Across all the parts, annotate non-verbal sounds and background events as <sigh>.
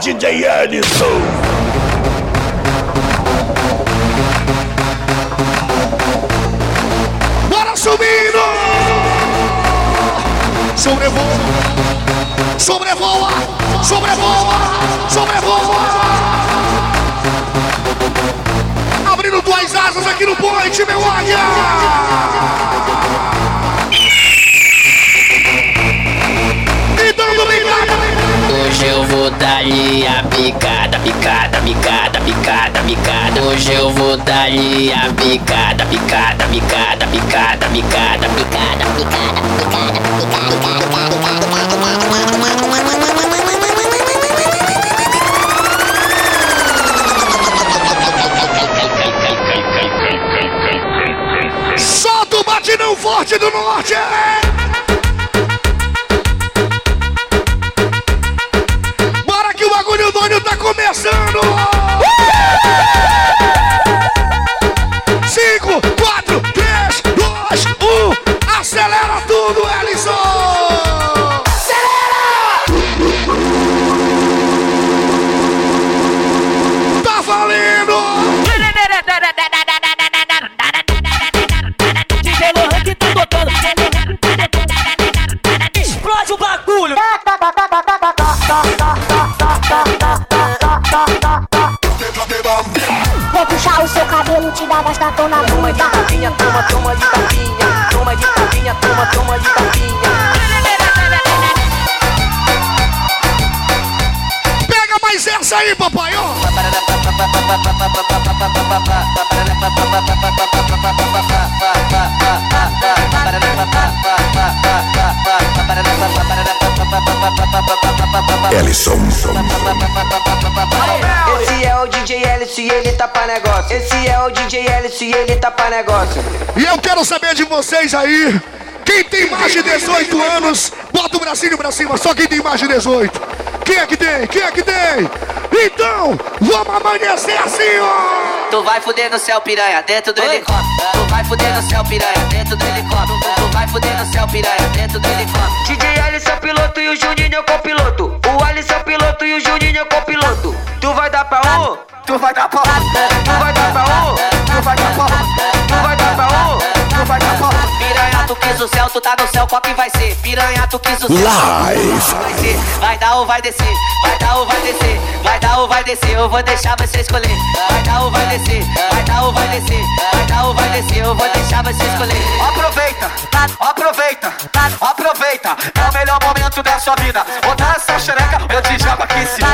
DJ Edson. Bora subindo! Sobrevoa! Sobrevoa! Sobrevoa! Sobrevoa! Abrindo duas asas aqui no point, meu águia! Hoje eu vou dar-lhe a picada, picada, picada, picada, picada. Hoje eu vou dar-lhe a picada, picada, picada, picada, picada, picada, picada, picada, picada, picada, Solta o batidão forte do norte! Tá começando! Cinco, Ellison. Esse é o DJ Ellis e ele tá pra negócio. Esse é o DJ Ellis e ele tá pra negócio. E eu quero saber de vocês aí, quem tem mais de 18 anos, bota o bracinho pra cima, só quem tem mais de 18. Quem é que tem? Quem é que tem? Então, vamos amanhecer assim, ó! Tu vai fuder no céu, piranha, dentro do helicóptero. Tu vai fuder no céu, piranha, dentro do helicóptero. Tu vai fuder no céu, piranha, dentro do helicóptero. DJ Alisson é o piloto e o Juninho é o copiloto. O Alisson é o piloto e o Juninho é o copiloto. Tu vai dar pra um? Tu vai dar pra um? Tu vai dar pra um? Tu vai dar pra um? Tu vai dar pra um? Tu vai dar pra um? Tu quis o céu, tu tá no céu, qual que vai ser? Piranha, tu quis o céu. Live. Vai ser, vai dar ou vai descer, vai dar ou vai descer, vai dar ou vai descer, eu vou deixar você escolher. Vai dar ou vai descer, vai dar ou vai descer, vai dar ou vai descer, eu vou deixar você escolher. Aproveita, aproveita, aproveita. É o melhor momento da sua vida. Botar essa xereca, eu te jogo aqui em cima.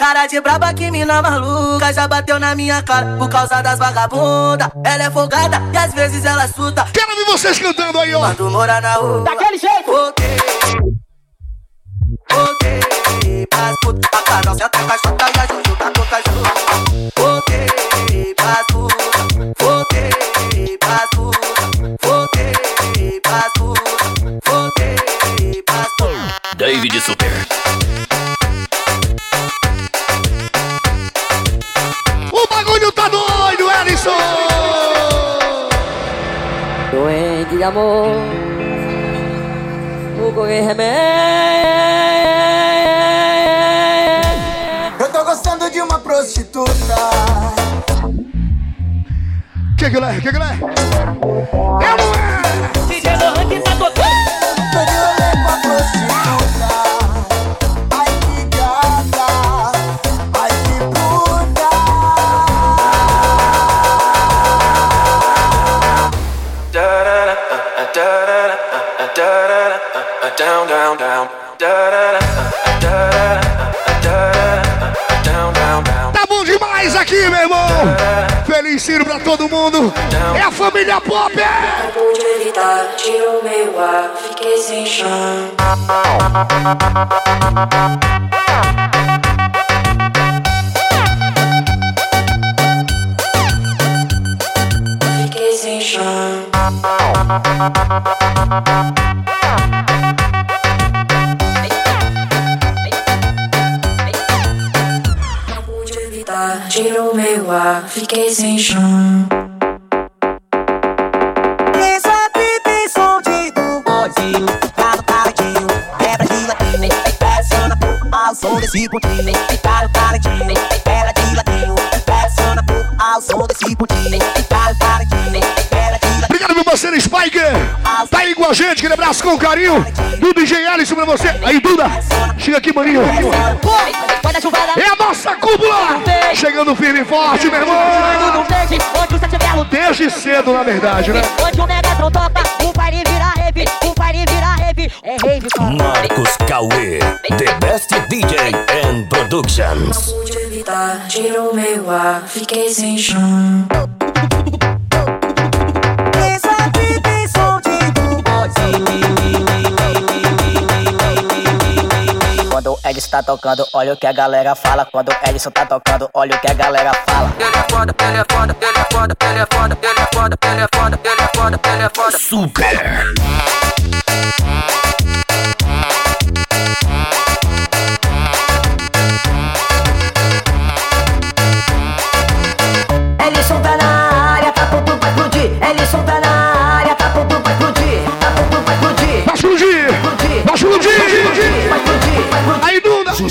Cara de braba que mina maluca já bateu na minha cara por causa das vagabunda. Ela é folgada e às vezes ela suta. Quero ver vocês cantando ganhou. Quando mora na rua, daquele jeito. Ok. Ok. pras putas da casa. Senta com e a juju tá com caju. Voltei pras putas, Ok. pras putas, voltei pras putas, voltei pras putas. David Super. Amor, o correr remédio. Eu tô gostando de uma prostituta. Que que é? Que que é? É é? DJ Lohan que tá Down, down, down. Down, down, down. Tá bom demais aqui, meu irmão! Feliz Ciro pra todo mundo! É a família Pop! é? pude evitar, tirou meu ar, fiquei sem chão. Fiquei sem chão. Tirou meu ar, fiquei sem chão. Sabe tem som de do bodinho. Tá no paradinho, quebra de latinha. Pressiona ao som desse pontinho. Com gente, aquele abraço com carinho. Do DJ Alisson pra você. Aí, Duda. Chega aqui, maninho. É a nossa cúpula. Chegando firme e forte, meu irmão. não. Desde cedo, na verdade, né? Onde o Megatron toca, o baile vira rave, o baile vira rave. É rave, cara. Marcos Cauê, the best DJ and productions. pude evitar, tirou meu ar, fiquei sem chão. Edson tá tocando, olha o que a galera fala. Quando o Edson tá tocando, olha o que a galera fala. Ele é foda, ele é foda, ele é foda, ele é foda, ele é foda, ele é foda, ele é foda, ele é foda. Super.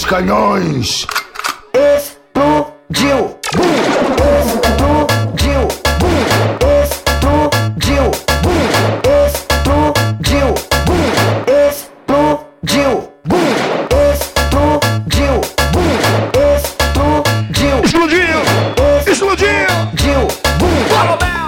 Canhões. Explodiu. Bum. Explodiu. Bum. Explodiu. Bum. Explodiu. Bum. Explodiu. Bum. Explodiu. Bum. Explodiu. Explodiu. Explodiu. Bum.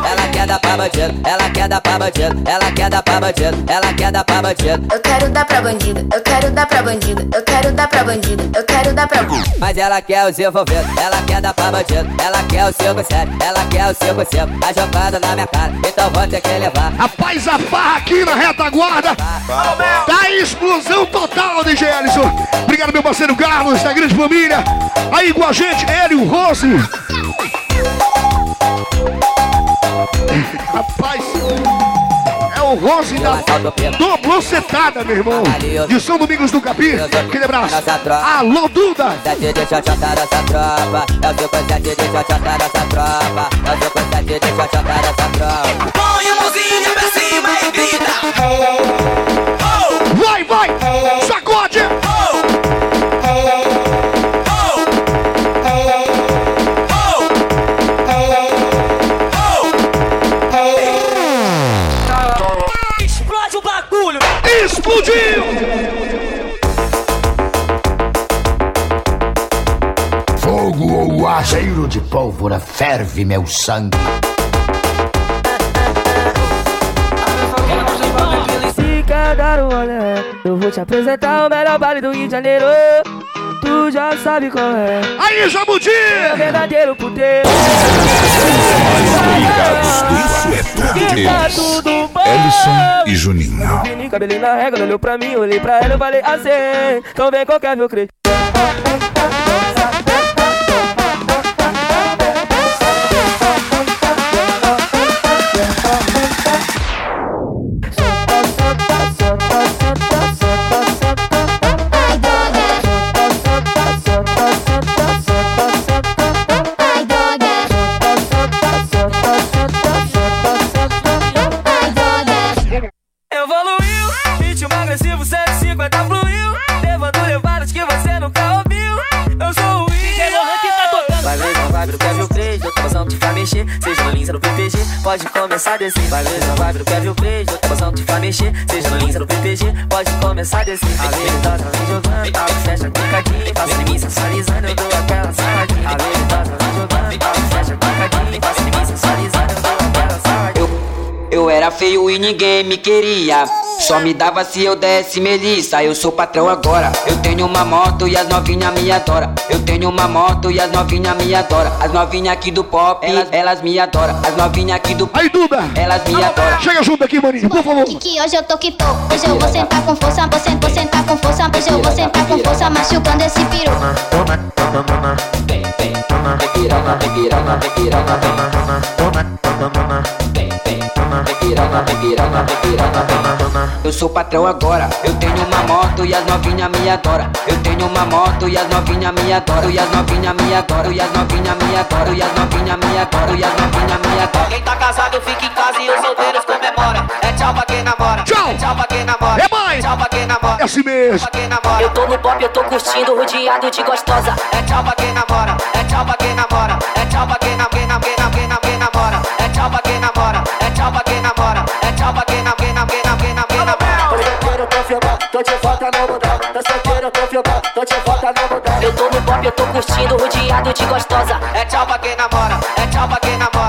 Ela quer dar pra bandido, ela quer dar pra bandido, ela quer dar pra bandido, ela quer dar pra bandido. Eu quero dar pra bandido, eu quero dar pra bandido, eu quero dar pra bandido, eu quero dar pra Mas ela quer os envolvidos, ela quer dar pra bandido, ela quer o 5-7, ela quer o 5-5. Tá jogando na minha cara, então vou ter que levar. Rapaz, a farra aqui na retaguarda. Tá em explosão total, DJ Ellison. Obrigado, meu parceiro Carlos, da grande família. Aí com a gente, Hélio Rose. Rapaz, é o Rose da Dobrou setada, meu irmão. De São Domingos do Capim. Aquele abraço. Alô, Duda. Sete de xoxota dessa tropa, é o 5-7 de xoxota dessa tropa, é o 5-7 de xoxota dessa tropa. Põe a mãozinha pra cima e grita. Vai, vai. Sacode. Explodiu. Fogo ou ar, cheiro de pólvora, ferve meu sangue. Se quer dar um olé, eu vou te apresentar o melhor baile do Rio de Janeiro. Tu já sabe qual é. Aí, Jabuti. É o verdadeiro puteiro. Que tá tudo. Ellison e Juninho. Cabelinho na ela olhou pra mim, olhei pra ela, eu falei assim. Então vem qualquer meu crente. Começar a descer. Vai ver, não vai ver o Kevin Craig Outra passão te faz mexer. Seja no Linza no PPG Pode começar a descer. A veridosa vem jogando Abre fecha picadinho Faça em mim sensualizando Eu dou aquela saladinha feio e ninguém me queria. Só me dava se eu desse melissa. Eu sou patrão agora. Eu tenho uma moto e as novinha me adora. Eu tenho uma moto e as novinha me adora. As novinha aqui do pop, elas, elas me adoram. As novinha aqui do Aí, Duda. elas me adoram. Chega junto aqui, maninho, por favor. Que hoje eu tô que tô. Hoje eu vou sentar com força, vou sentar, vou sentar com força. Hoje eu vou sentar com força, machucando esse piru. Vem, vem, piranha, piranha, piranha, vem. Vem, piranha, piranha, piranha. Eu sou patrão agora. Eu tenho uma moto e as novinha me adoram. Eu tenho uma moto e as novinha me adoram. E as novinha me adoram. E as novinha me adoram. E as novinha me adoram. E as novinha me adoram. Quem tá casado fica em casa e os solteiros comemora. É tchau pra quem namora. Tchau. É tchau pra quem namora. É namora. Assim mesmo. Namora. Eu tô no pop, eu tô curtindo, rodeado de gostosa. É tchau pra quem namora, é tchau pra quem namora, é tchau pra quem nam- quem nam- quem nam- quem nam- quem namora, é tchau pra quem namora, é tchau pra quem namora, é tchau pra quem nam- quem nam- quem nam- quem nam- quem namora. Tô solteiro, tô filmando, tô de volta no mundão. Tô solteiro, tô filmando, tô de volta no mundão. Eu tô no pop, eu tô curtindo, rodeado de gostosa. É tchau pra quem namora, é tchau pra quem namora,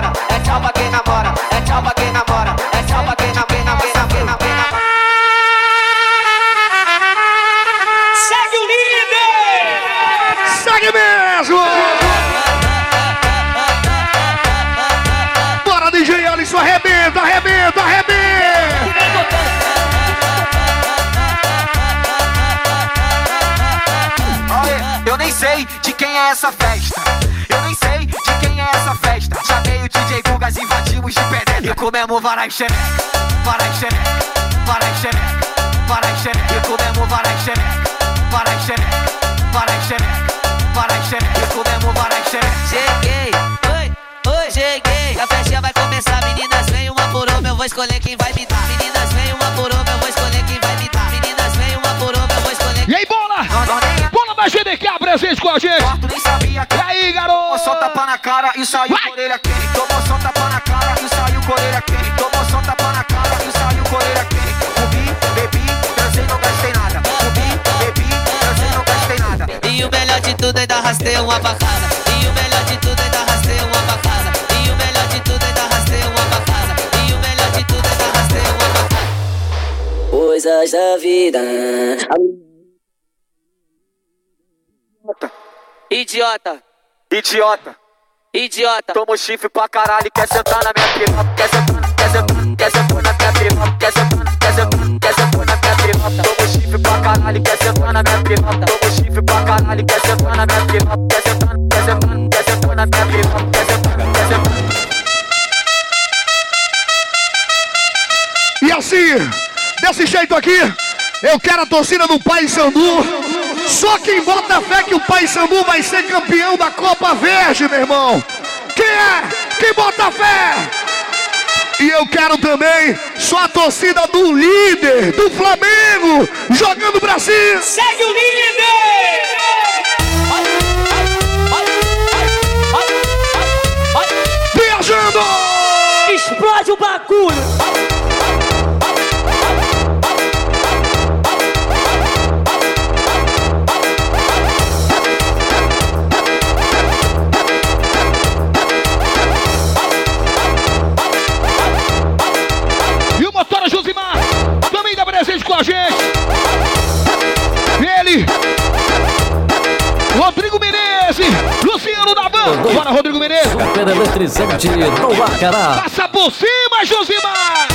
é essa festa. Eu nem sei de quem é essa festa. Chamei o DJ Gugas, invadimos de penetra. E comemos varai xereca, varai xereca, varai xereca, varai xereca. E comemos varai xereca, varai xereca, varai xereca, varai xereca. E comemos varai xereca. Cheguei, oi, oi, cheguei. A festinha vai começar, meninas, vem uma por uma, eu vou escolher quem vai me dar. Meninas, vem uma por uma, eu vou escolher quem vai me dar. Meninas, vem uma por uma, eu vou escolher E aí, bola! GDK presente com a gente! Tu nem sabia que E aí, garoto? Tomou só tapa na cara e saiu com orelha quente. Tomou só tapa na cara e saiu com orelha quente. Tomou só tapa na cara e saiu com orelha quente. Bebi, bebi, transei, não gastei nada. Bebi, bebi, transei, não gastei nada. E o melhor de tudo ainda arrastei uma pra casa. E o melhor de tudo ainda arrastei uma pra casa. E o melhor de tudo ainda arrastei uma pra casa. E o melhor de tudo ainda arrastei uma pra casa. Coisas da vida. Idiota, Idiota, idiota. tomou chifre pra caralho e quer sentar na minha piroca. Quer sentar, quer sentar, quer sentar na minha piroca. Quer sentar, quer sentar, quer sentar na minha piroca. Tomou chifre pra caralho e quer sentar na minha piroca. Tomou chifre pra caralho e quer sentar na minha piroca. Quer sentar, quer sentar, quer sentar na minha piroca. Quer sentar, quer sentar. E assim, desse jeito aqui, eu quero a torcida do Pai Sandu. Só quem bota fé que o Pai Sandu vai ser campeão da Copa Verde, meu irmão. Quem é? Quem bota fé? E eu quero também só a torcida do líder, do Flamengo, jogando pra cima. Segue o líder! Viajando! Explode o bagulho! Com a gente. Ele, Rodrigo Menezes, Luciano da Ban. Bora, Rodrigo Menezes. Pela eletrizante no Bacará. Passa por cima, Josimar.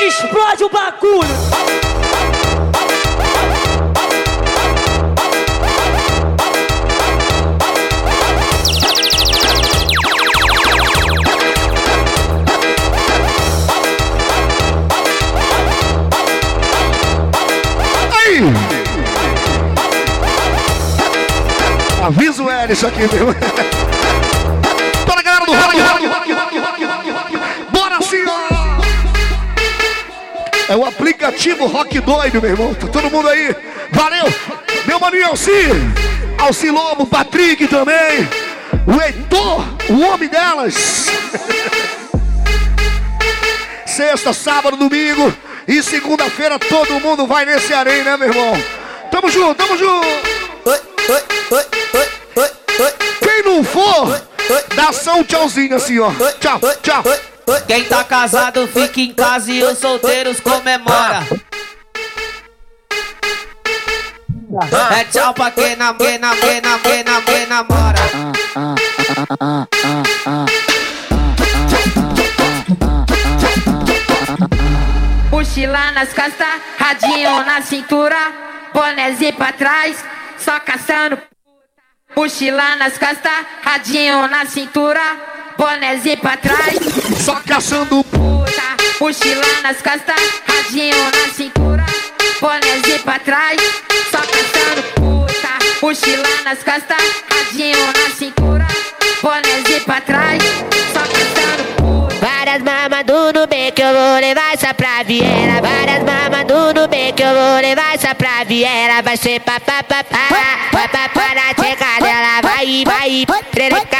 Explode o bagulho! Avisa o Ellison aqui, meu. Bora, galera do rock! Bora, senhor! É o aplicativo Rock Doido, meu irmão. Tá todo mundo aí. Valeu! Meu maninho Alci! Alci Lobo, Patrick também. O Heitor, o homem delas. <laughs> Sexta, sábado, domingo e segunda-feira todo mundo vai nesse areia, né, meu irmão? Tamo junto, tamo junto! Quem não for, dá só um tchauzinho assim, ó. Tchau, tchau. Quem tá casado fica em casa e os solteiros comemora. É tchau pra quem nam, quem nam, quem nam, quem nam, quem namora. Mochila nas costas, radinho na cintura, bonézinho pra trás, só caçando. Mochila nas costas, radinho na cintura, bonézinho pra trás, só caçando puta. Mochila nas costas, radinho na cintura, bonézinho pra trás, só caçando puta. Mochila nas costas, radinho na cintura, bonézinho pra trás, só caçando puta. Várias mamas do que eu vou levar essa pra Viera. Várias mamas do Nubank que eu vou levar essa pra Viera. Vai ser papapá, vai papá na tcheca dela. Vai, vai, perereca,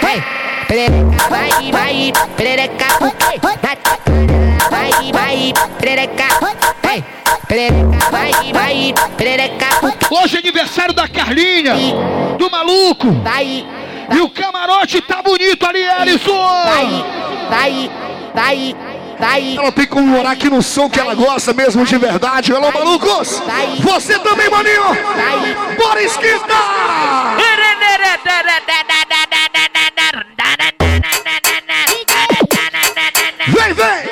vai, perereca, vai, vai, perereca, na tcheca dela. Vai, vai, perereca, vai, perereca, vai, vai, perereca. Hoje é aniversário da Carlinha, do maluco. Vai, E o camarote tá bonito ali, Alisson. vai, vai, vai, vai. Ela tem que comemorar aqui no som que ela gosta mesmo de verdade. Alô, malucos. Você também, maninho. Bora esquentar. Vem, vem.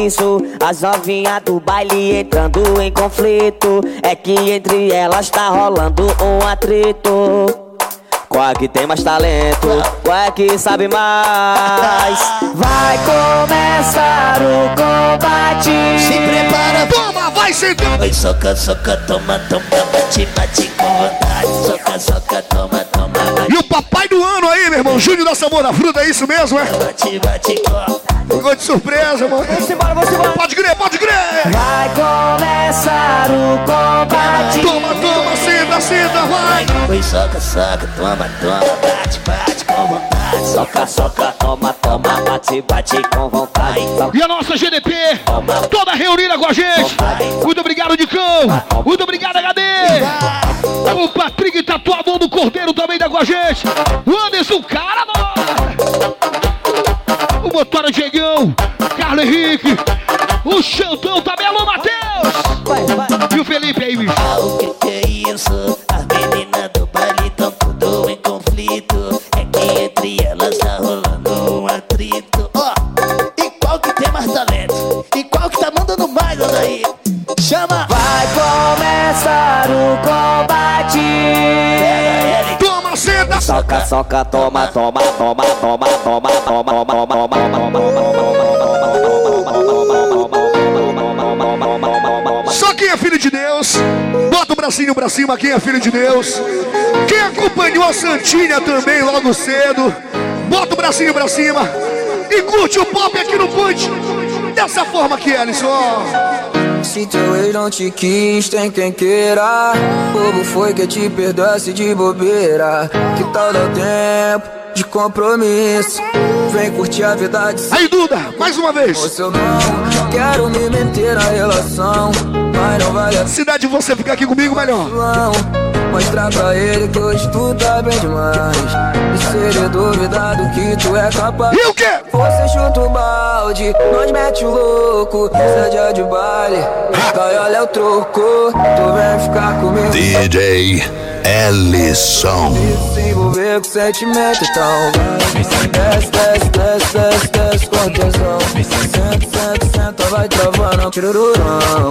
Isso? As novinhas do baile entrando em conflito. É que entre elas tá rolando um atrito. Qual é que tem mais talento? Qual é que sabe mais? Vai começar o combate. Se prepara, Toma, vai sentar. Oi, soca, soca, toma, toma, bate, bate com vontade. Soca, soca, toma, toma, bate, E o papai do ano aí, meu irmão, Júnior da Sabor da Fruta, é isso mesmo, é? bate, bate com Ficou de surpresa, mano. Pode crer, pode crer. Vai começar o combate. Toma, toma, senta, senta, vai. Oi, soca, soca, toma, toma, bate, bate vontade. Soca, soca, toma, toma, bate, bate com vontade. E a nossa GDP, toda reunida com a gente. Muito obrigado, Dicão. Muito obrigado, HD. O Patrick Tatuador do Cordeiro também tá com a gente. O Anderson, cara, mano. O Motora Diegão, Carlos Henrique. O Xantão também, alô, Matheus. E o Felipe aí, bicho. Ah, o que que é isso? As Soca, soca, toma, toma, toma, toma, toma, toma, toma, toma, Só quem é filho de Deus, bota o bracinho pra cima, quem é filho de Deus. Quem acompanhou a Santinha também logo cedo, bota o bracinho pra cima e curte o pop aqui no Punch. Dessa forma aqui, Alisson. Se teu ex não te quis, tem quem queira. Bobo foi que te perdoasse de bobeira. Que tal dar tempo de compromisso? Vem curtir a vida de Aí, Duda, mais uma vez. Você não quero me meter na relação. Mas não vale a Cidade, você ficar aqui comigo melhor. Mostrar pra ele que hoje tu tá bem demais. E se ele duvidar do que tu é capaz. E o quê? Você chuta o balde, nós mete o louco. Cê é de baile, cai olha é o troco. Tu vem ficar comigo. DJ Ellison. Se envolver com sentimento, então vai. Desce, desce, desce, desce, desce com tesão. Senta, senta, senta, vai travando, tirururão.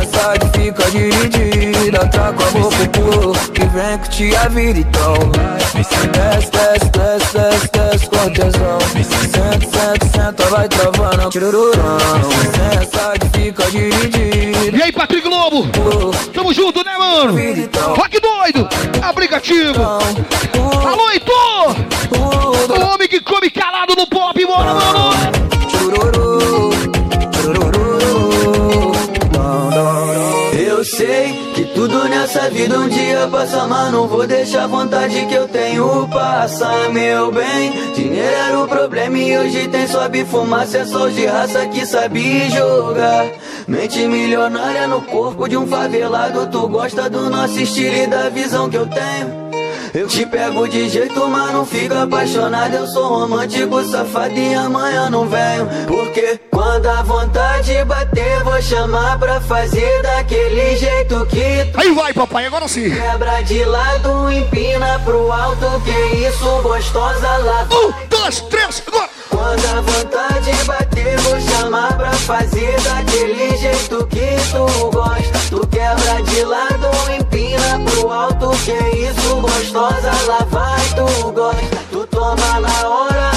Essa que fica dividida, tá com a boca pro que vem curtir a vida, então vai. Desce, desce, desce, desce, desce com. Senta, senta, senta, vai travando, tirururão. Essa que fica dividida. E aí, Patrick Globo? Tamo junto, né, mano? Rock doido, aplicativo. Alô, Heitor! O homem que come calado no pop, bora, mano! Sei que tudo nessa vida um dia passa, mas não vou deixar a vontade que eu tenho passar, meu bem. Dinheiro era o problema e hoje tem sobe fumaça, é só de raça que sabe jogar. Mente milionária no corpo de um favelado, tu gosta do nosso estilo e da visão que eu tenho. Eu te pego de jeito, mas não fico apaixonado. Eu sou romântico, safado e amanhã não venho. Porque quando a vontade bater, vou chamar pra fazer daquele jeito que tu. Aí vai, papai, agora sim. Quebra de lado, empina pro alto, que isso, gostosa lá. Um, dois, três, agora. Quando a vontade bater, vou chamar pra fazer daquele jeito que tu gosta. Tu quebra de lado, empina pro alto, que isso, gostosa lá vai, tu gosta. Tu toma na hora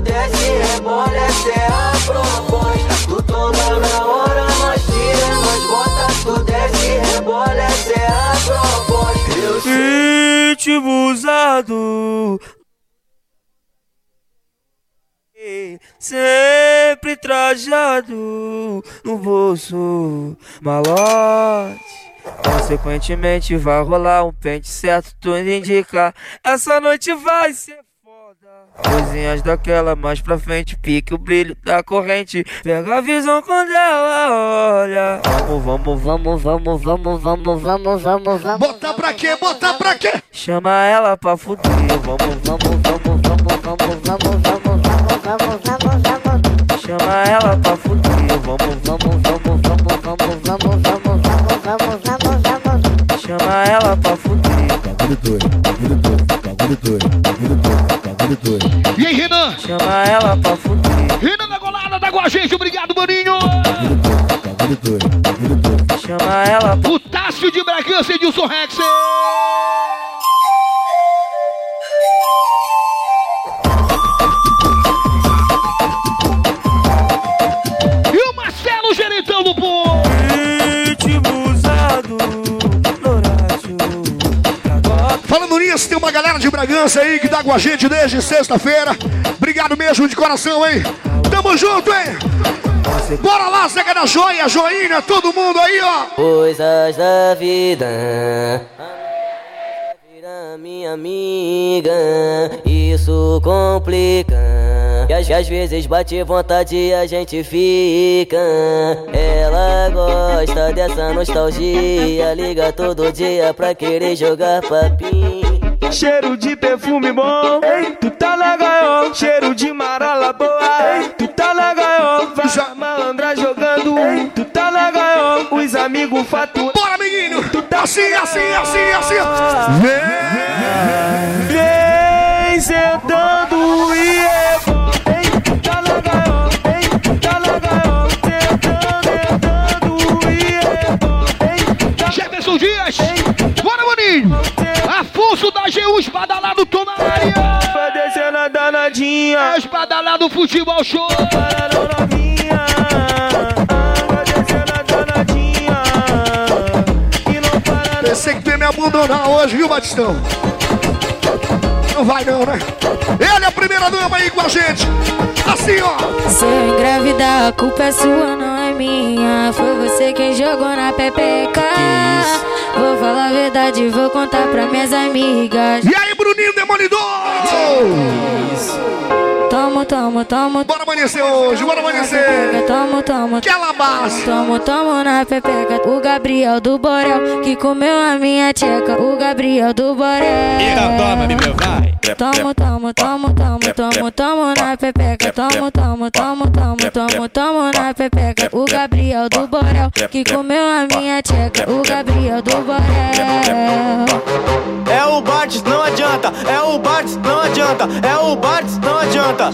desce, rebola, essa é a proposta. Tu toma na hora, nós tira, nós bota, tu desce, rebola, essa é a proposta. Eu sei. Ritmo usado. Sempre trajado no bolso malote. Consequentemente vai rolar um pente certo, tudo indica. Essa noite vai ser foda. Coisinhas daquela mais pra frente, pique o brilho da corrente. Pega a visão quando ela olha. Vamos, vamos, vamos, vamos, vamos, vamos, vamos, vamos, vamos. Botar pra quê? Botar pra quê? Chama ela pra fuder. Vamos, vamos, vamos, vamos, vamos, vamos, vamos, vamos, vamos, vamos, vamos. Chama ela pra fuder. Vamos, vamos, vamos, vamos, vamos, vamos, vamos, vamos, vamos, vamos, vamos. Chama ela pra fuder. E aí, Renan? Chama ela pra fuder. Renan da Golada tá com a gente, obrigado, maninho. Chama ela pra O Tássio de Bragança, Edilson Rex. E o Marcelo Geritão do Povo. Falando nisso, tem uma galera de Bragança aí que tá com a gente desde sexta-feira. Obrigado mesmo de coração, hein? Tamo junto, hein? Bora lá, Zeca da Joia, Joinha, todo mundo aí, ó. Coisas da vida. Vira minha amiga, isso complica. E às, às vezes bate vontade e a gente fica. Ela gosta dessa nostalgia, liga todo dia pra querer jogar papinho. Cheiro de perfume bom, ei, tu tá na gaiola. Cheiro de marola boa, ei, tu tá na gaiola. Vai malandra jogando, ei, tu tá na gaiola. Os amigos faturam. Bora, menino! Assim, assim, assim, assim. Vem sentando e é bom. Ei, Jefferson Dias! Bora, maninho! Afonso da GU, espada lá do na área! Vai descendo a danadinha. É espada lá do futebol show! Vai descendo a danadinha. E não para Pensei que tu ia me abandonar hoje, viu, Batistão? Não vai não, né? Ele é a primeira dama aí com a gente! Assim, ó! Se eu engravidar, a culpa é sua, não é minha. Foi você quem jogou na pepeca. Vou falar a verdade, vou contar pra minhas amigas. E aí, Bruninho Demolidor! Tomo, tomo, tomo. Bora amanhecer hoje, bora amanhecer! Tomo, tomo. Que base! Tomo, tomo na pepeca. O Gabriel do Borel que comeu a minha tcheca. O Gabriel do Borel. Então toma, meu vai. Tomo, tomo, tomo, tomo, tomo, tomo na pepeca. Tomo, tomo, tomo, tomo, tomo, tomo na pepeca. O Gabriel do Borel que comeu a minha tcheca. O Gabriel do Borel. É o Bartz, não adianta. É o Bartz, não É o Bartz, não adianta.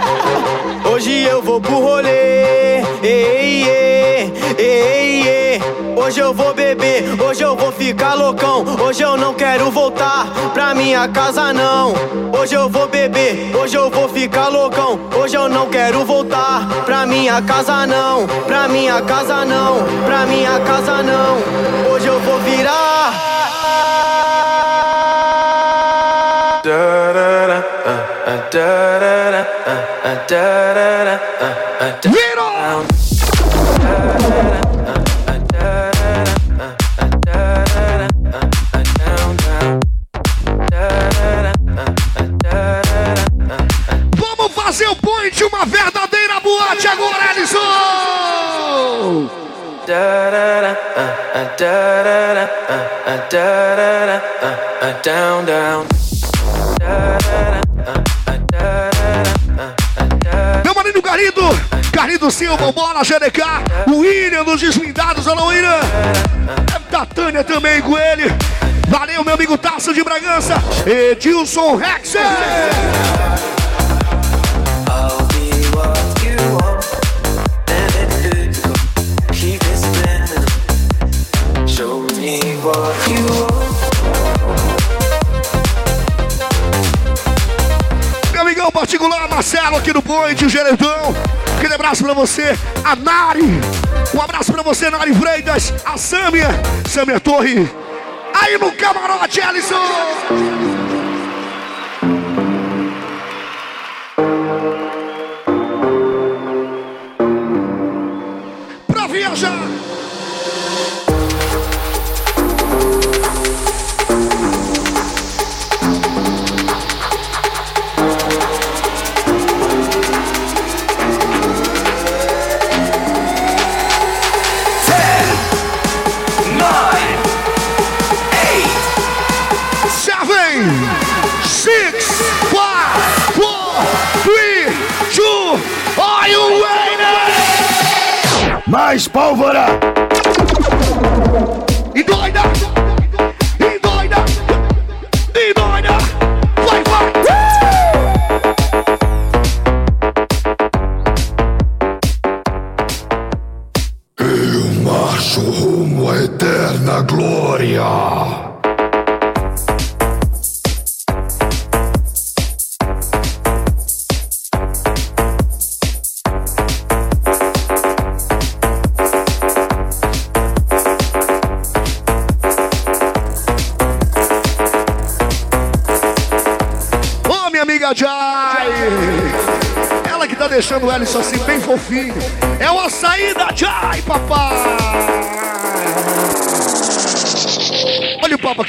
<laughs> Hoje eu vou pro rolê. Ei, ei, ei, ei. Hoje eu vou beber, hoje eu vou ficar loucão. Hoje eu não quero voltar pra minha casa, não. Hoje eu vou beber, hoje eu vou ficar loucão. Hoje eu não quero voltar pra minha casa, não. Pra minha casa, não. Pra minha casa, não. Hoje eu vou virar. Vamos fazer o point, uma verdadeira boate agora, Alisson! Down, down. Meu marido Garido, Garido Silva, Bola GDK, William dos Deslindados, alô William. Da Tânia também com ele. Valeu, meu amigo Taça de Bragança, Edilson Rex. Show me what particular, Marcelo aqui do Point, o Geredão. Aquele abraço pra você, a Nari. Um abraço pra você, Nari Freitas, a Sâmia, Sâmia Torre. Aí no camarote, Alisson.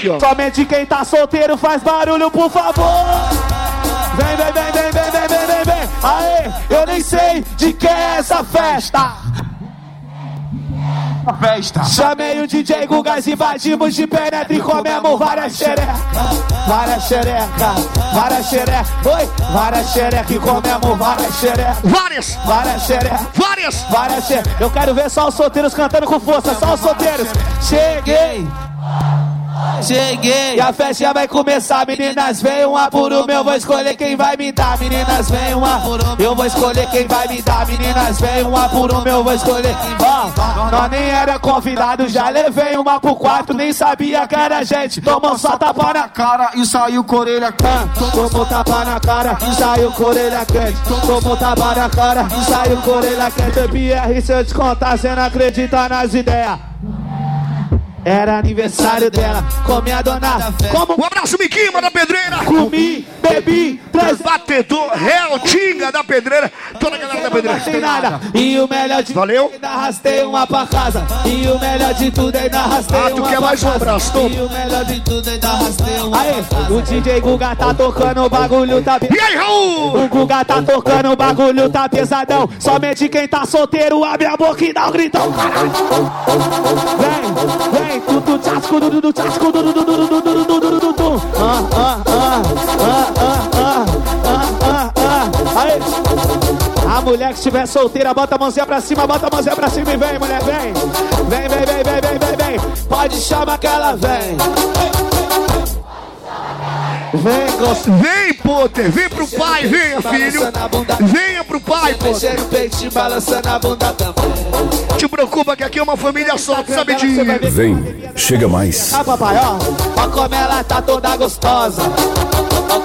Aqui, ó. Somente quem tá solteiro faz barulho, por favor. Vem, vem, vem, vem, vem, vem, vem, vem, vem. Aê, eu nem sei de que é essa festa. Festa. Chamei o DJ Gugas, invadimos de penetra e comemos várias xerecas. Várias xerecas, várias xerecas. Oi, várias xerecas e comemos várias xerecas. Várias! Várias xerecas. Várias! Várias xerecas. Eu quero ver só os solteiros cantando com força, só os solteiros. Cheguei. Cheguei. E a festa vai começar, meninas, vem uma por uma, eu vou escolher quem vai me dar. Meninas, vem uma por uma, eu vou escolher quem vai me dar. Meninas, vem uma por uma, eu vou escolher. Ó, nós nem era convidado, já levei uma pro quarto, nem sabia que era gente. Tomou só tapa na cara e saiu com orelha quente. Tomou tapa na cara e saiu com orelha quente. Tomou tapa na cara e saiu com orelha quente. BR, se eu te contar, cê não acredita nas ideias. Era aniversário dela, come a dona. Como Um abraço, Miquima da Pedreira! comi, bebi, três Batedor, réu, Tinga da Pedreira, toda a galera da Pedreira. sem nada. E o melhor de Valeu. tudo, ainda arrastei uma pra casa. E o melhor de tudo, ainda arrastei Ah, tu uma quer pra mais um casa. abraço, toma. E o melhor de tudo, ainda arrastei uma Aê, o DJ Guga tá tocando, o bagulho tá... E aí, Raul? O Guga tá tocando, o bagulho tá pesadão. Somente quem tá solteiro abre a boca e dá um gritão. Vem, vem, Ah, ah, ah, ah, ah, ah, ah, ah, ah. Aê. A mulher que estiver solteira, bota a mãozinha pra cima, bota a mãozinha pra cima e vem, mulher, vem. Vem, vem, vem, vem, vem, vem, vem. Pode chamar que ela vem. Vem, gosto. Vem, Potter, vem pro pai, venha, filho. Venha pro pai, Potter. Mexendo o peito, balançando a bunda também. Te preocupa que aqui é uma família só, tu sabe disso. Vem, chega mais. Ah, papai, ó. Ó como ela tá toda gostosa.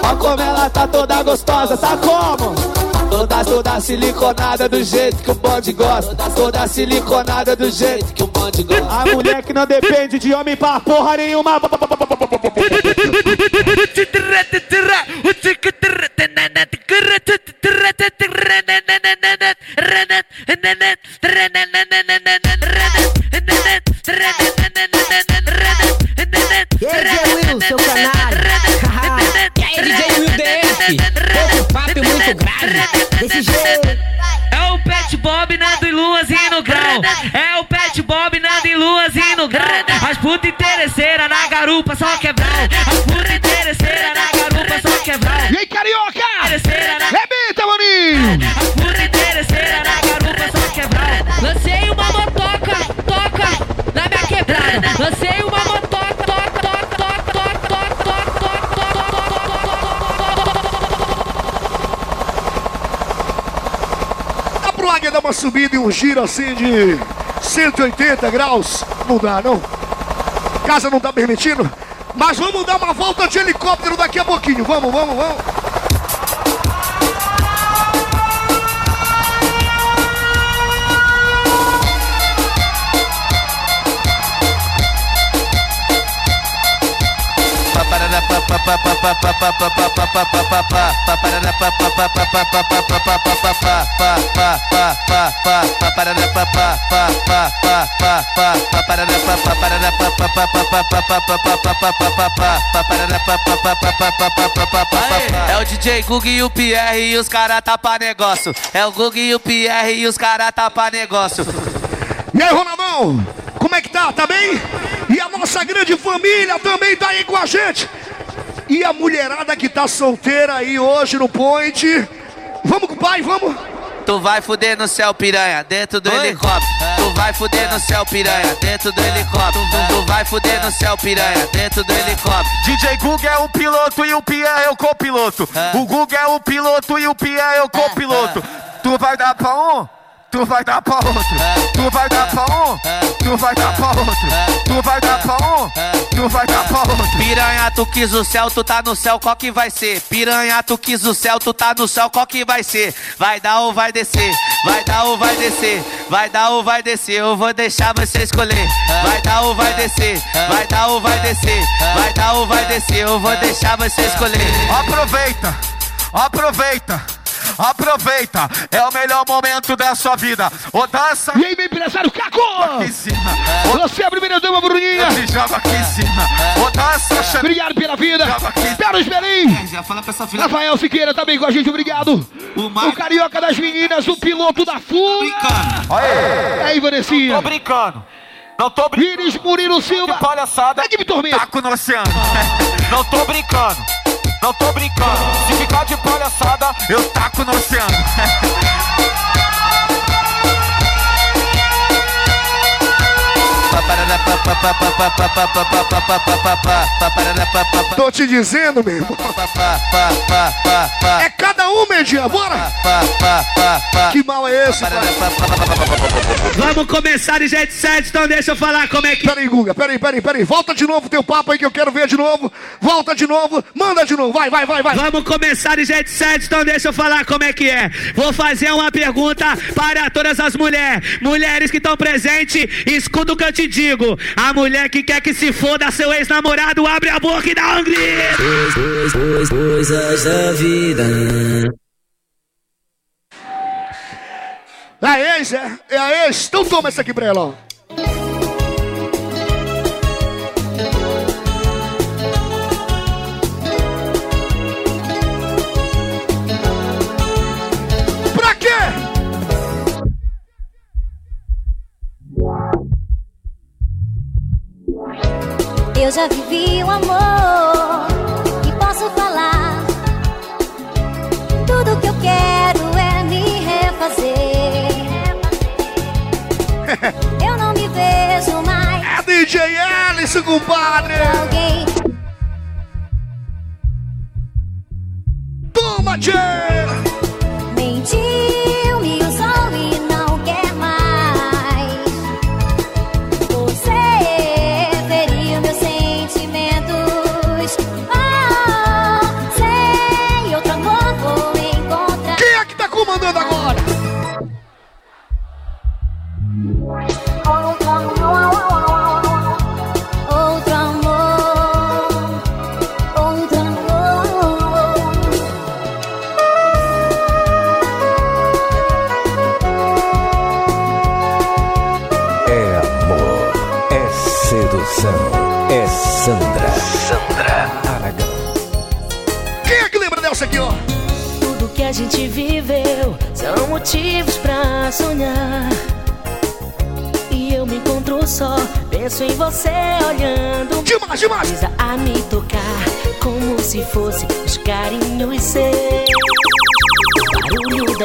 Ó como ela tá toda gostosa. Tá como? Toda, toda siliconada do jeito que o bonde gosta. Toda siliconada do jeito que o bonde gosta. A mulher que não depende de homem pra porra nenhuma. <laughs> muito grave. Desse jeito. É o Pet Bob, Nando e Luazinho no grau. É o Pet Bob, Nando e Luazinho no grau. As puta interesseira na garupa, só quebrar. As puta interesseira Uma subida e um giro assim de 180 graus? Não dá, não. Casa não tá permitindo. Mas vamos dar uma volta de helicóptero daqui a pouquinho. Vamos, vamos, vamos. É o DJ Gug e o Pierre e os cara tá pra negócio. É o Gug e o Pierre e os cara tá pra negócio. E aí, Ronaldão? Como é que tá? Tá bem? E a nossa grande família também tá aí com a gente. E a mulherada que tá solteira aí hoje no Point. Vamos com o pai, vamos? Tu vai fuder no céu, piranha, dentro do helicóptero. Tu vai fuder no céu, piranha, dentro do helicóptero. Tu vai fuder no céu, piranha, dentro do helicóptero. DJ Gug é o piloto e o Pia é o copiloto. O Gug é o piloto e o Pia é o copiloto. Tu vai dar pra um? Tu vai dar pra outro. Tu vai dar pra um? Tu vai dar pra outro. Tu vai dar pra um? Tu vai dar pra outro. Piranha, tu quis o céu, tu tá no céu, qual que vai ser? Piranha, tu quis o céu, tu tá no céu, qual que vai ser? Vai dar ou vai descer? Vai dar ou vai descer? Vai dar ou vai descer? Eu vou deixar você escolher. Vai dar ou vai descer? Vai dar ou vai descer? Vai dar ou vai descer? Eu vou deixar você escolher. Aproveita, aproveita, aproveita. É o melhor momento da sua vida. Ô, dança. E aí, meu empresário Caco! Aqui em cima. Você é a primeira dama, Bruninha. Eu te jogo aqui em cima. Ô, dança, chama. Obrigado pela vida. Belim. Já fala pra essa filha. Rafael Siqueira também com a gente, obrigado. O, Carioca das Meninas, o piloto da FUA. Aê. E aí, Tô Vanessinha. brincando. Não tô brincando. Iris Murilo Silva. Que palhaçada. Equipe Tormento. Taco no oceano. Não tô brincando. Não tô brincando. Se ficar de palhaçada, eu taco no oceano. <laughs> Tô te dizendo, meu irmão. É cada um, Medinha, bora. Que mal é esse, pai? Vamos começar de jet set, então deixa eu falar como é que. Peraí, Guga, peraí, peraí, peraí. Volta de novo teu papo aí que eu quero ver de novo. Volta de novo, manda de novo. Vai, vai, vai, vai. Vamos começar de jet set, então deixa eu falar como é que é. Vou fazer uma pergunta para todas as mulheres. Mulheres que estão presentes, escuta o que eu te digo. A mulher que quer que se foda seu ex-namorado, abre a boca e dá um grito. Coisas da vida. A ex, é? É a ex. Então toma essa aqui pra ela, ó. Eu já vivi um amor e posso falar. Tudo que eu quero é me refazer. <laughs> Eu não me vejo mais É DJ Alice, compadre. alguém.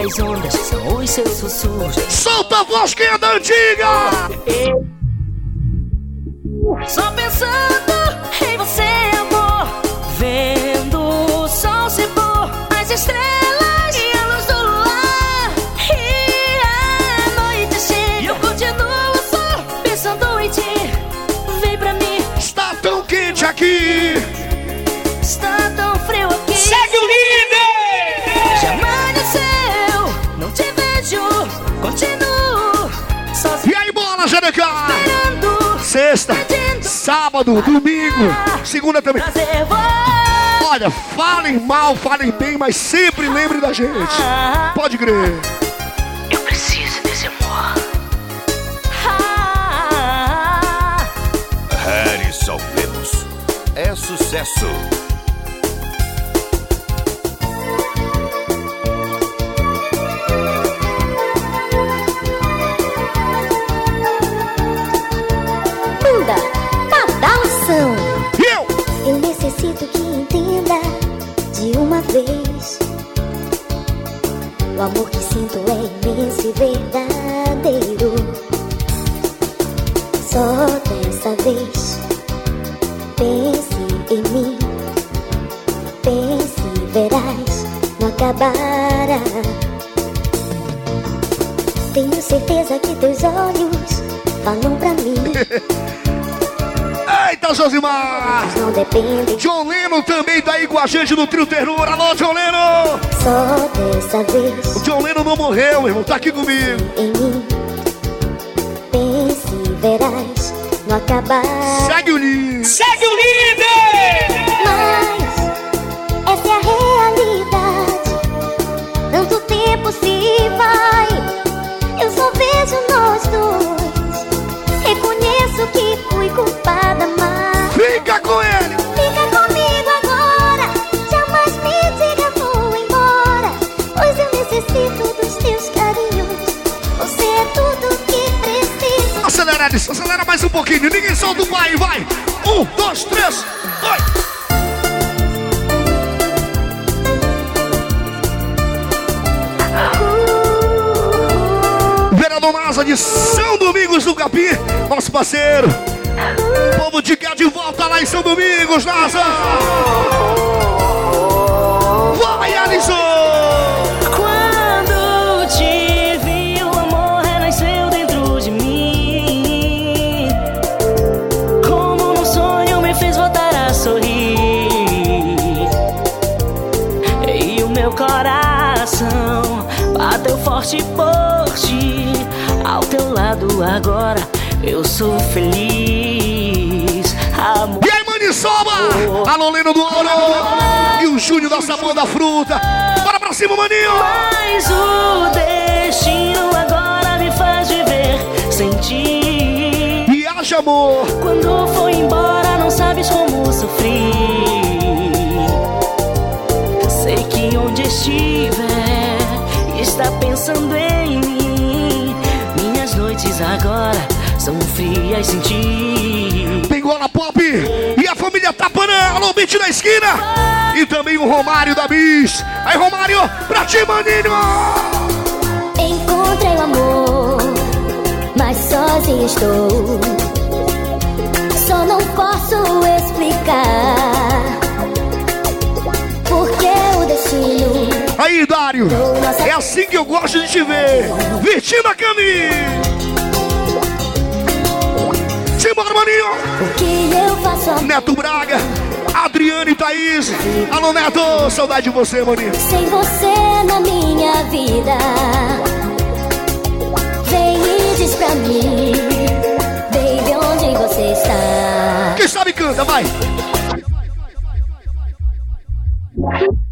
Das ondas são os seus sussurros. Solta a voz, quem é da antiga? Sábado, domingo, segunda também. Olha, falem mal, falem bem, mas sempre lembrem da gente. Pode crer. Eu preciso desse amor. Harrison Lemos. É sucesso. Depende. John Leno também tá aí com a gente no Trio Ternura. Alô, John Leno! Só dessa vez O John Leno não morreu, irmão. Tá aqui comigo. em mim. Pense verás, não acabar. Segue o líder! Um pouquinho. Ninguém solta o pai, vai! Um, dois, três, vai! Vereador Nasa de São Domingos do Capim, nosso parceiro. Povo de cá de volta lá em São Domingos, Nasa! Vai, Alisson! Forte por ti. Ao teu lado agora eu sou feliz. Amor. E aí, Maniçoba? Alô, Leno do Ouro! E o Júnior da Sabor da Fruta! Bora pra cima, maninho! Mas o destino agora me faz viver sem ti. Viaja, amor! Quando for embora, não sabes como sofri. Sei que onde estiver, está pensando em mim. Minhas noites agora são frias sem ti. Tem Gola Pop e a família Tapanã, alô, Beat da esquina! E também o Romário da Bis. Aí, Romário, pra ti, maninho! Encontrei o amor, mas sozinha estou. Só não posso explicar Aí, Dário, é assim que eu gosto de te ver. Vitina Cami! Simbora, maninho! Neto Braga, Adriane e Thaís. Alô, Neto, saudade de você, maninho. sem você na minha vida? Vem e diz pra mim, baby, onde você está? Quem sabe canta, vai! Lindão!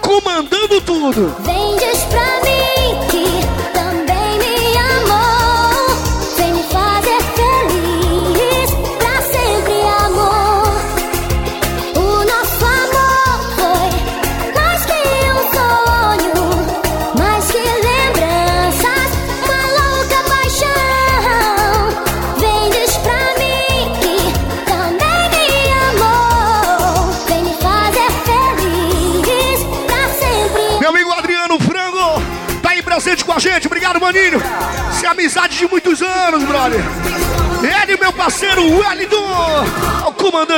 Comandando tudo! Vem,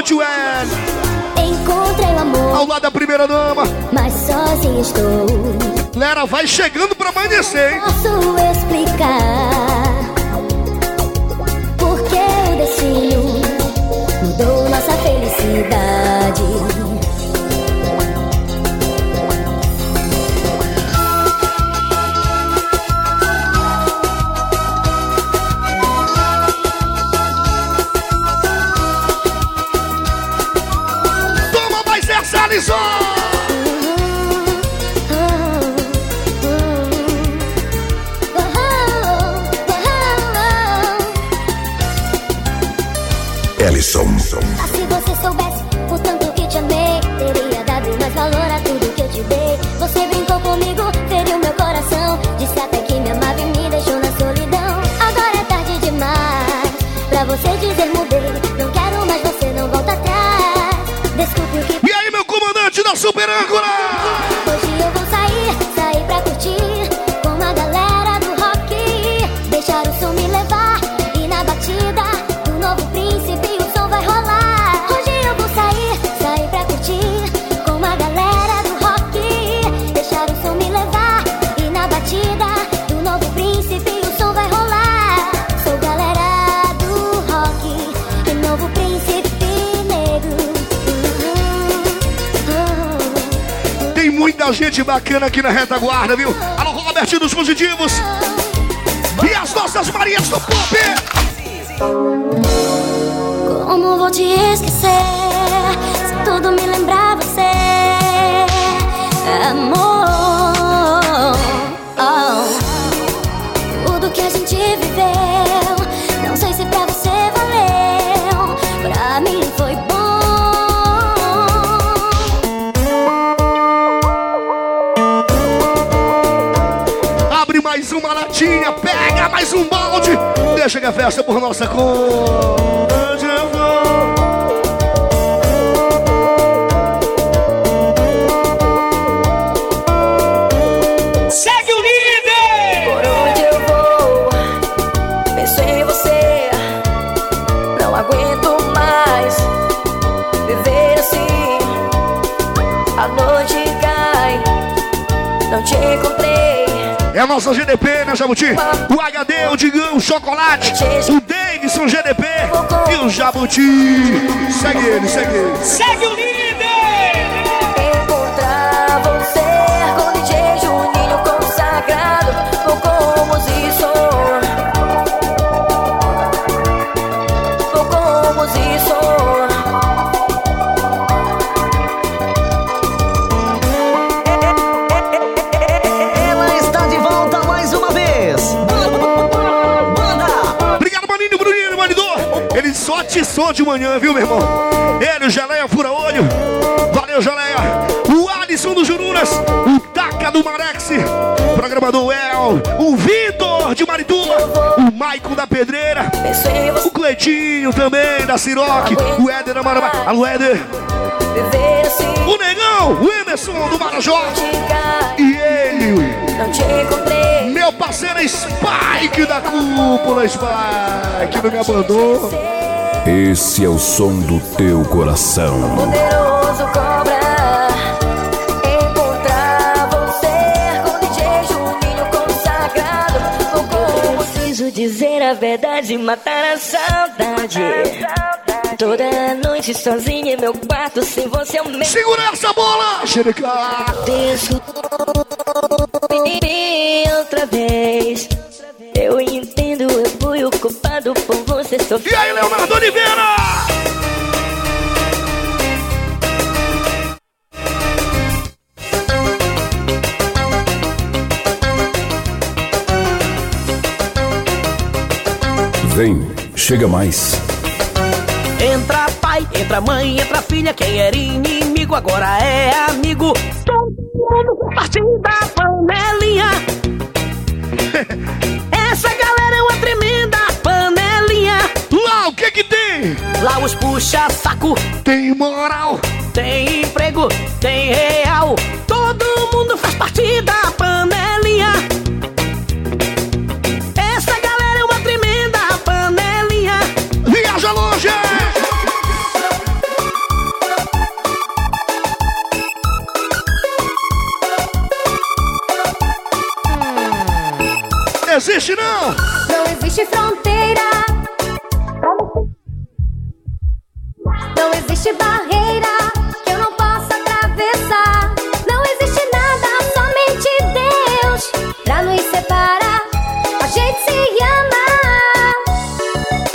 comandante. Encontrei o amor, Ao lado da primeira dama. mas sozinha estou. Lera, vai chegando pra amanhecer, hein? Posso explicar muita gente bacana aqui na retaguarda, viu? Alô, Robertinho dos Positivos. E as nossas Marias do Pop. Como vou te esquecer se tudo me lembrar você, amor? Oh. Tudo que a gente viveu, Que a festa por nossa conta. É a nossa GDP, né, Jabuti? O HD, o Digão, o Chocolate, o Davidson GDP e o Jabuti. Segue ele, segue ele. Segue o líder! Só atiçou de manhã, viu, meu irmão? Ele, o Geleia Fura Olho. Valeu, Geleia. O Alisson do Jurunas. O Taca do Marex. Programador El. O Vitor de Marituba. O Maicon da Pedreira. O Cleitinho também, da Siroc. O Éder da Marabá. Alô, Éder. O Negão, o Emerson do Marajó. E ele, meu parceiro Spike da cúpula, Spike, não me abandonou. Esse é o som do teu coração. Poderoso cobra Encontrar você com DJ Juninho consagrado. Como preciso dizer a verdade Matar a saudade. Toda noite sozinha em meu quarto Sem você eu me Segura essa bola, xereca Desculpe outra vez Eu entendo, eu fui o culpado por você sofrer E aí, Leonardo Oliveira? Vem, chega mais. Entra pai, entra mãe, entra filha. Quem era inimigo agora é amigo. Todo mundo partindo da panelinha. <laughs> Essa galera Lá os puxa saco. Tem moral. Tem emprego, tem real. Todo mundo faz parte da panelinha. Essa galera é uma tremenda panelinha. Viaja longe! Existe não! Não existe fronteira. Não existe barreira que eu não possa atravessar. Não existe nada, somente Deus pra nos separar. A gente se ama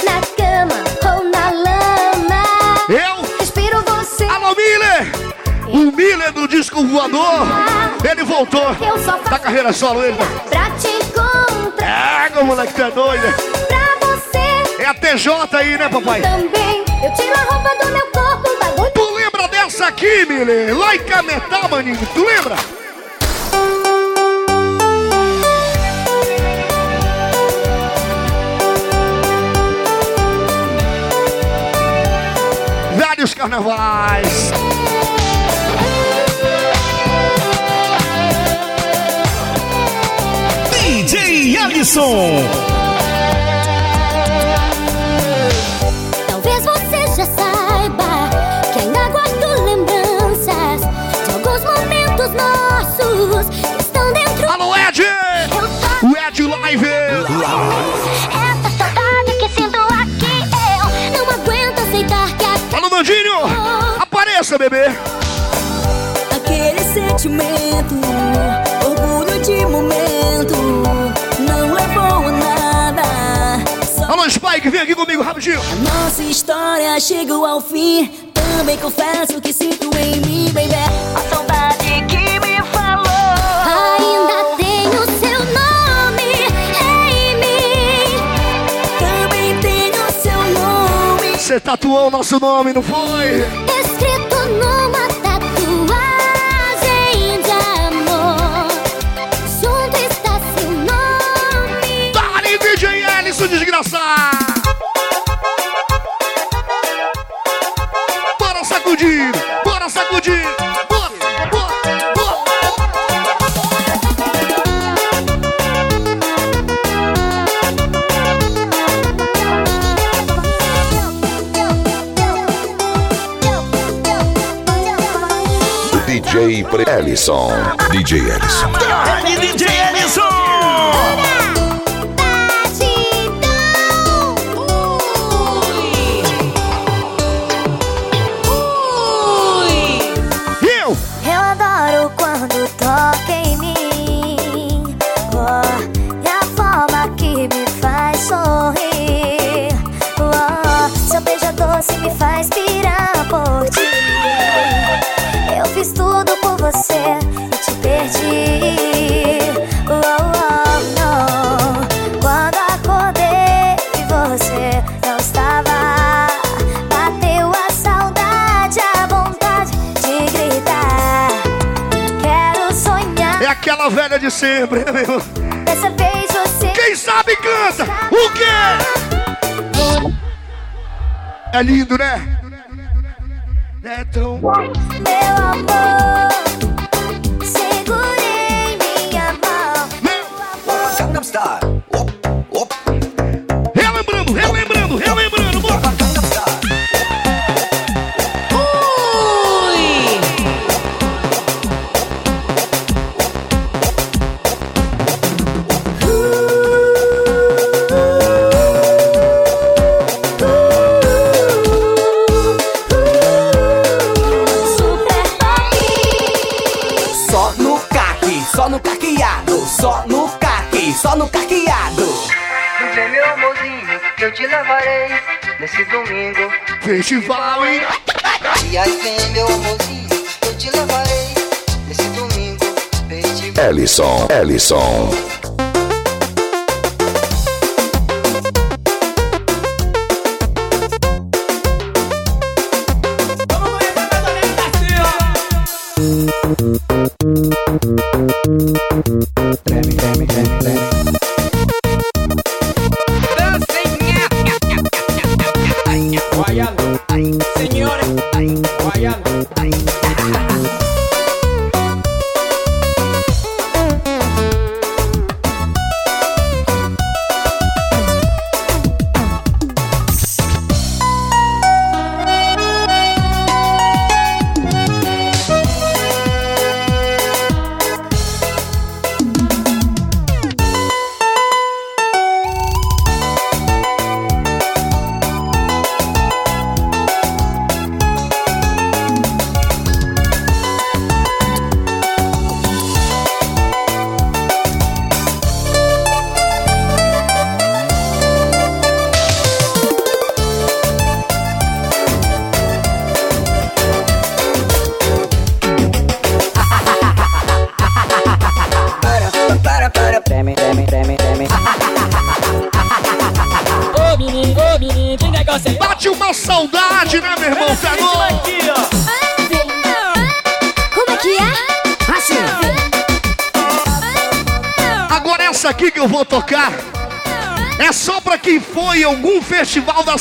na cama ou na lama. Eu? Respiro você. Alô, Miller! O Miller do disco voador, ele voltou. Da carreira solo, ele. Pra te encontrar. O moleque é doido. Pra você É a TJ aí, né, papai? também. Eu tiro a roupa do meu corpo, bagulho. Tu lembra dessa aqui, Miller? Lá em Cametá, maninho. Tu lembra? Vários carnavais. DJ Alisson. Nossos que estão dentro. Alô, Ed! O Ed Live! Essa saudade que sinto aqui eu não aguento aceitar que a Alô, Nandinho! Apareça, bebê! Aquele sentimento, orgulho de momento, não levou a nada. Só Alô, Spike, vem aqui comigo rapidinho. a nossa história chegou ao fim. Também confesso que sinto em mim, baby, a saudade que Você tatuou o nosso nome, não foi? Escrito numa tatuagem de amor. Junto está seu nome. Dale, DJ Ellison, desgraçado! DJ Pre Ellison. DJ Ellison. DJ Ellison. De sempre, meu? Dessa vez você. Quem sabe canta! O quê? É lindo, né? É tão. Meu amor, Festival, hein? E aí vem meu amorzinho, eu te levarei nesse domingo. Festival. Ellison. Ellison.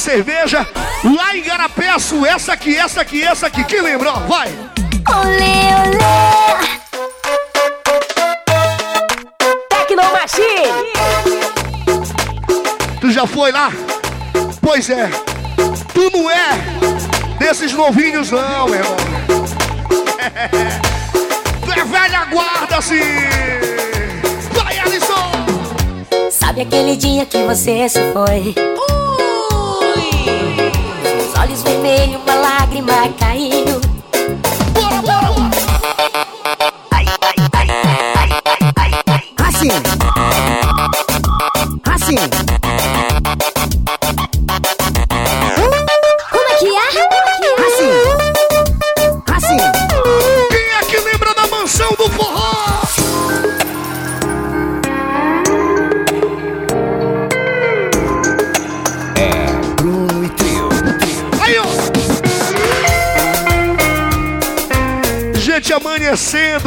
Cerveja lá em Garapeço. Essa aqui, essa aqui, essa aqui. Quem lembra? Ó, vai. Olê, olê. Tecnomachine. Tu já foi lá? Pois é. Tu não é desses novinhos não, meu irmão. <laughs> tu é velha guarda, sim. Vai, Alisson. Sabe aquele dia que você se foi? Os olhos vermelhos, uma lágrima caiu.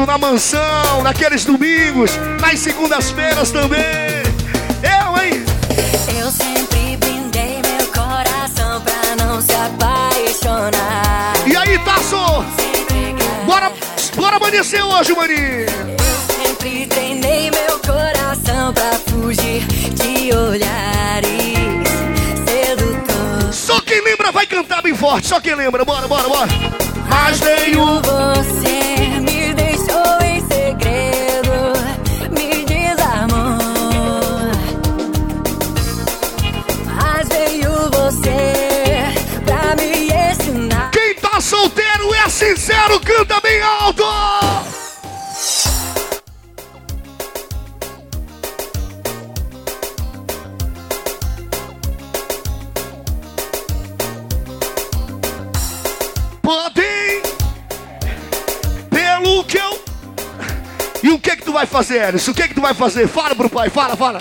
Na mansão, naqueles domingos, nas segundas-feiras também. Eu, hein? Eu sempre brindei meu coração pra não se apaixonar. E aí, Tasso? Bora, bora amanhecer hoje, maninho. Sempre treinei meu coração pra fugir de olhares sedutor. Só quem lembra vai cantar bem forte, só quem lembra. Bora, bora, bora. Mas nenhum. Você fazer, Alisson? O que que tu vai fazer? Fala pro pai, fala, fala.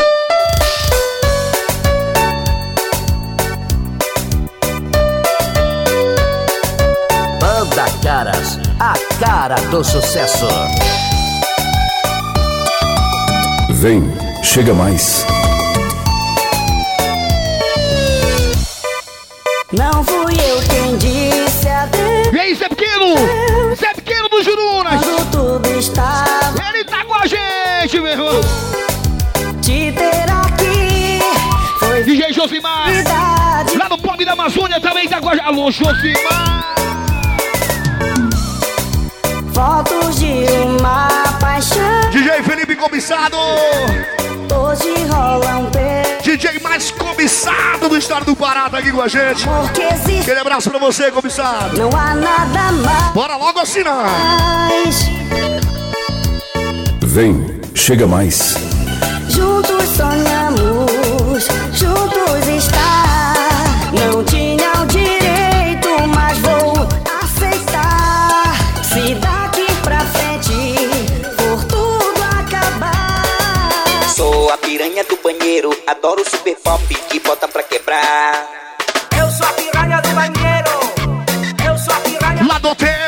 Banda Caras, a cara do sucesso. Vem, chega mais. Não fui eu quem disse adeus. E aí, Zé Pequeno? Zé Pequeno do Jurunas. Tudo estava Ele tá com a gente, meu irmão. te ter aqui. Foi DJ Josimar. verdade. Lá no Pop da Amazônia também tá com a gente. Alô, Josimar. Fotos de uma paixão. DJ Felipe Cobiçado. Hoje rola um beijo. DJ mais cobiçado do estado do Pará tá aqui com a gente. Aquele abraço pra você, cobiçado. Não há nada mais. Bora logo assinar. Vem, chega mais. Juntos sonhamos, juntos estar. Não tinha o direito, mas vou aceitar. Se daqui pra frente for tudo acabar. Sou a piranha do banheiro, adoro super pop que bota pra quebrar. Eu sou a piranha do banheiro. Eu sou a piranha. Ladoteiro. O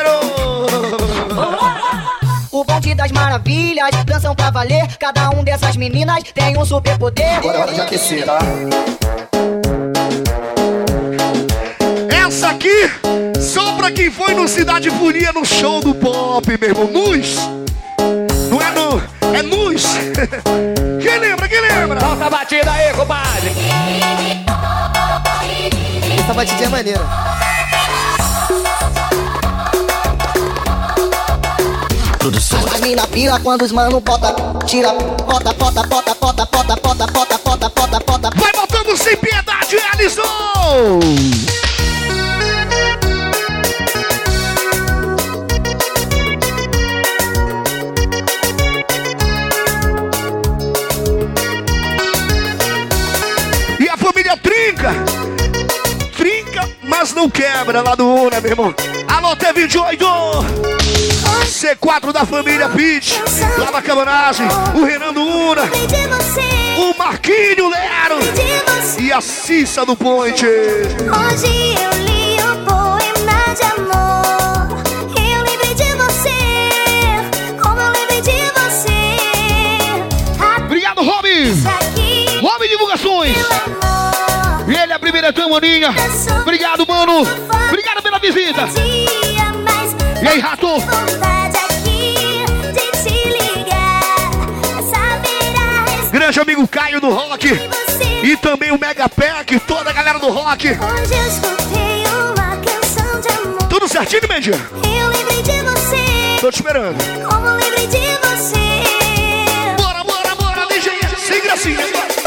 maravilhas, dançam pra valer. Cada um dessas meninas tem um superpoder. Agora é hora de aquecer, tá? Essa aqui, só pra quem foi no Cidade Furia no show do pop, meu irmão. Nus. Não é nu, é nus. <laughs> Quem lembra, quem lembra? Solta a batida aí, compadre. Essa batidinha é maneira. As mina pira quando os mano bota, tira, bota, bota, bota, bota, bota, bota, bota, bota, bota, bota. Vai botando sem piedade, Alisson! E a família trinca! Trinca, mas não quebra lá do Una, meu irmão. Alô, T28! C4 da família Pitch, lá na cabanagem, o Renan do Una, o Marquinho Lero e a Cissa do Point. Hoje eu li canção de amor. Ele, a primeira tamoninha. Obrigado, mano! Obrigado pela visita! E aí, rato? Grande amigo Caio do Rock. E também o Mega Pack, toda a galera do Rock. Hoje eu escutei uma canção de amor. Tudo certinho, Mendia? Eu lembrei de você, Tô te esperando. como lembrei de você. Bora, bora, bora, DJ, sem gracinha.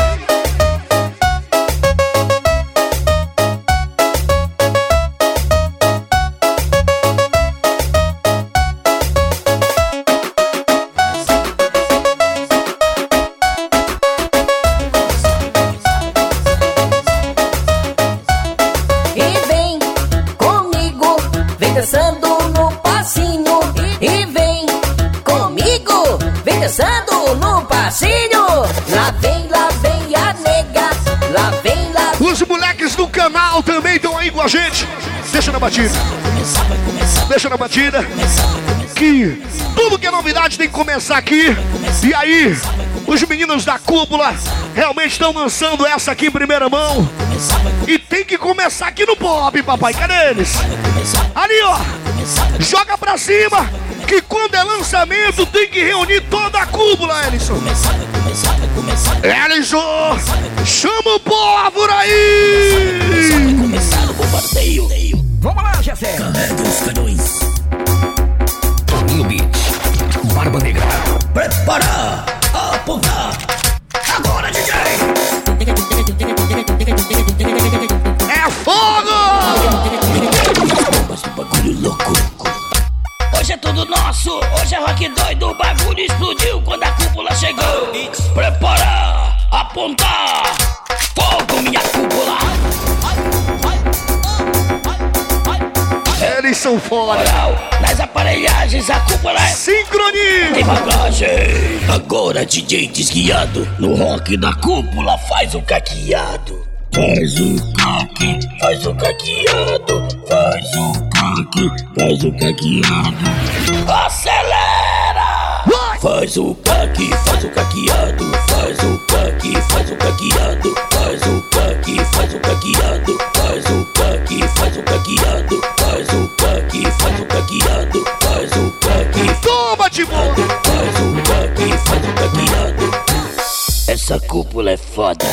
A gente. Deixa na batida. Deixa na batida. Que tudo que é novidade tem que começar aqui. E aí, os meninos da cúpula realmente estão lançando essa aqui em primeira mão. E tem que começar aqui no pop, papai. Cadê eles? Ali, ó. Joga pra cima. Que quando é lançamento tem que reunir toda a cúpula, Ellison. Ellison, chama o povo aí! Vamos lá, Jessé. Carrega os canhões. Toninho Beat. Barba Negra. Prepara. Apontar. Agora, DJ. É fogo! Bagulho louco. Hoje é tudo nosso, hoje é rock doido, o bagulho explodiu quando a cúpula chegou. Prepara, apontar, fogo minha cúpula. Eles são fora. Moral, nas aparelhagens a cúpula é sincronia. Tem bagagem. Agora DJ desguiado, no rock da cúpula faz o caqueado. Faz o caque, faz o caqueado, faz o caque, faz o caqueado. Acelera! Faz o caque, faz o caqueado, faz o caque, faz o caqueado, faz o caque, faz o caqueado, faz o caque, faz o caqueado, faz o caque, faz o caqueado, faz o caque. Toma, Timão! Faz o caque, faz o caqueado. Essa cúpula é foda.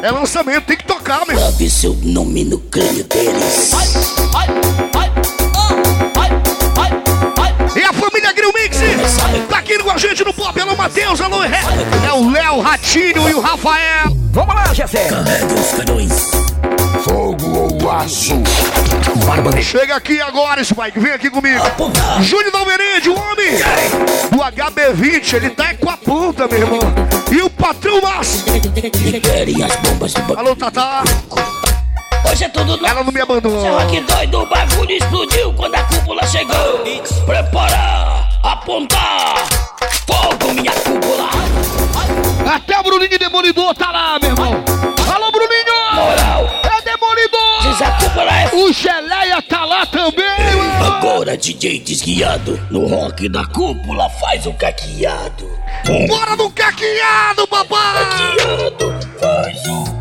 É lançamento, tem que tocar, meu. Sabe seu nome no crânio deles. E a família Grill Mix tá aqui com a gente no Pop. Alô, Matheus, alô, Ré. É o Léo, Ratinho e o Rafael. Vamos lá, Jessé. Carrega os canhões. Fogo ou aço. Barba Negra. Chega aqui agora, Spike. Vem aqui comigo. Júnior Dalmerende, o homem do HB20. Ele tá é com a ponta, meu irmão. E o patrão Márcio. Alô, Tatá. Hoje é tudo nosso. Ela não me abandonou. Esse rock doido, o bagulho explodiu quando a cúpula chegou. Prepara, apontar, fogo minha cúpula. Até o Bruninho Demolidor tá lá, meu irmão. Alô, Bruninho! Moral. É Demolidor! Diz a cúpula é... O Geleia tá lá também, mano. Agora DJ desguiado, no rock da cúpula faz o caqueado. Bora no caqueado, papai! Caqueado, faz o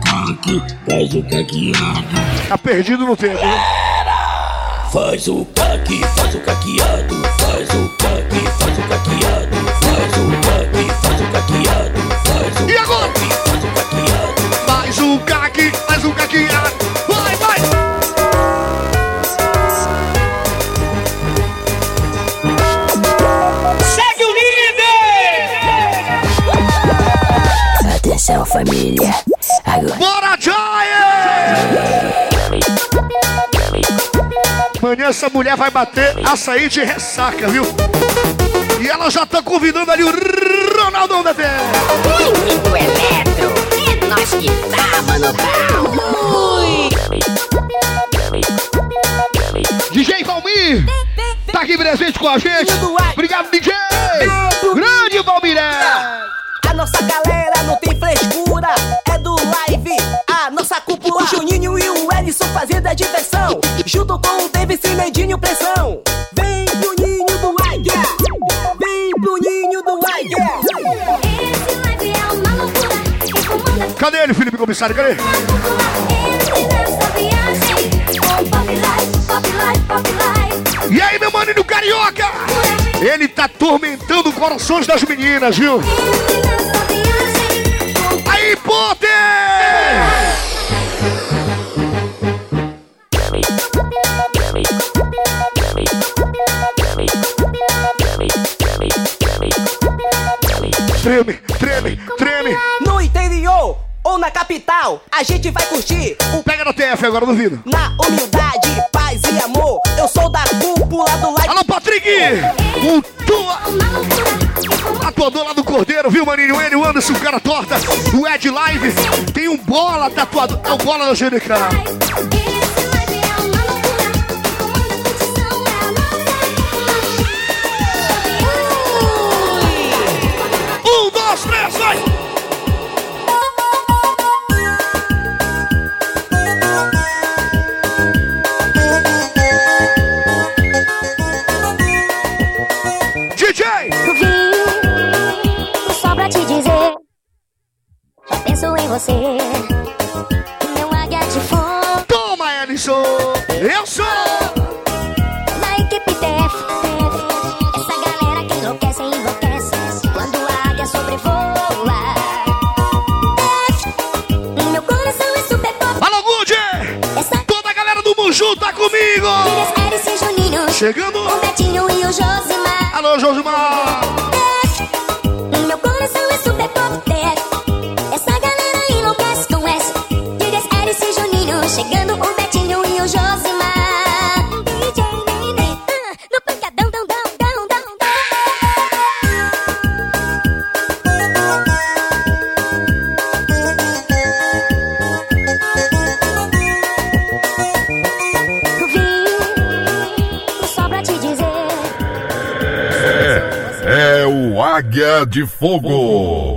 caque, faz o caqueado. Tá perdido no tempo, né? Faz o caque, faz o caqueado, faz o caque, faz o caqueado, faz o caque, faz o caqueado, faz o E agora? caque, faz o caqueado. Faz o caque, faz o caqueado. Vai, vai! Segue o líder! Atenção, família. Agora. Bora, Giant! Amanhã essa mulher vai bater açaí de ressaca, viu? E ela já tá convidando ali o Ronaldão da TV. Muito eletro. É nós que tá, mano. DJ Valmir tá aqui presente com a gente. Obrigado, DJ. Grande Valmiré. A nossa galera não tem frescura. O Juninho e o Ellison fazendo a diversão. Junto com o Davis e Medinho pressão. Vem pro ninho do Águia. Vem pro ninho do Águia. Cadê ele, Felipe Comissário? Cadê? E aí, meu maninho carioca? Ele tá atormentando corações das meninas, viu? Aí, Potter! A gente vai curtir o Pega no TF agora, duvido. Na humildade, paz e amor, eu sou da cúpula do like. Alô, Patrick! O tua... Tatuador lá do Cordeiro, viu, maninho? Ele, o Anderson, o cara torta, o Ed Live. Tem um bola tatuado. É o bola da. Um, Chegando! O Betinho e o Josimar. Alô, Josimar! De Fogo.